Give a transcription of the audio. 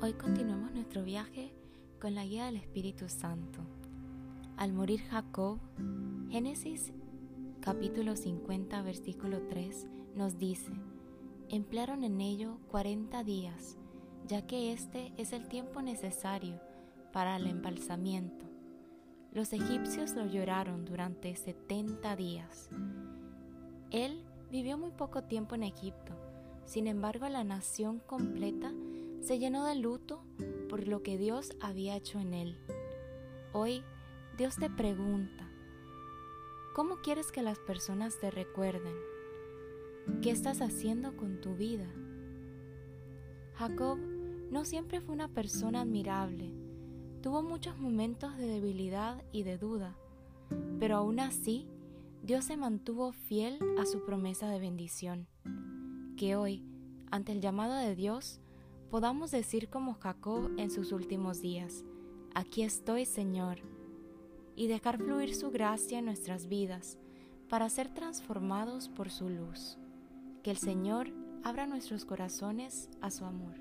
Hoy continuamos nuestro viaje con la guía del Espíritu Santo. Al morir Jacob, Génesis capítulo 50 versículo 3 nos dice, emplearon en ello 40 días, ya que este es el tiempo necesario para el embalsamiento. Los egipcios lo lloraron durante 70 días. Él vivió muy poco tiempo en Egipto, sin embargo la nación completa se llenó de luto por lo que Dios había hecho en él. Hoy Dios te pregunta, ¿cómo quieres que las personas te recuerden? ¿Qué estás haciendo con tu vida? Jacob no siempre fue una persona admirable, tuvo muchos momentos de debilidad y de duda, pero aún así Dios se mantuvo fiel a su promesa de bendición. Que hoy, ante el llamado de Dios, podamos decir como Jacob en sus últimos días, aquí estoy Señor, y dejar fluir su gracia en nuestras vidas para ser transformados por su luz. Que el Señor abra nuestros corazones a su amor.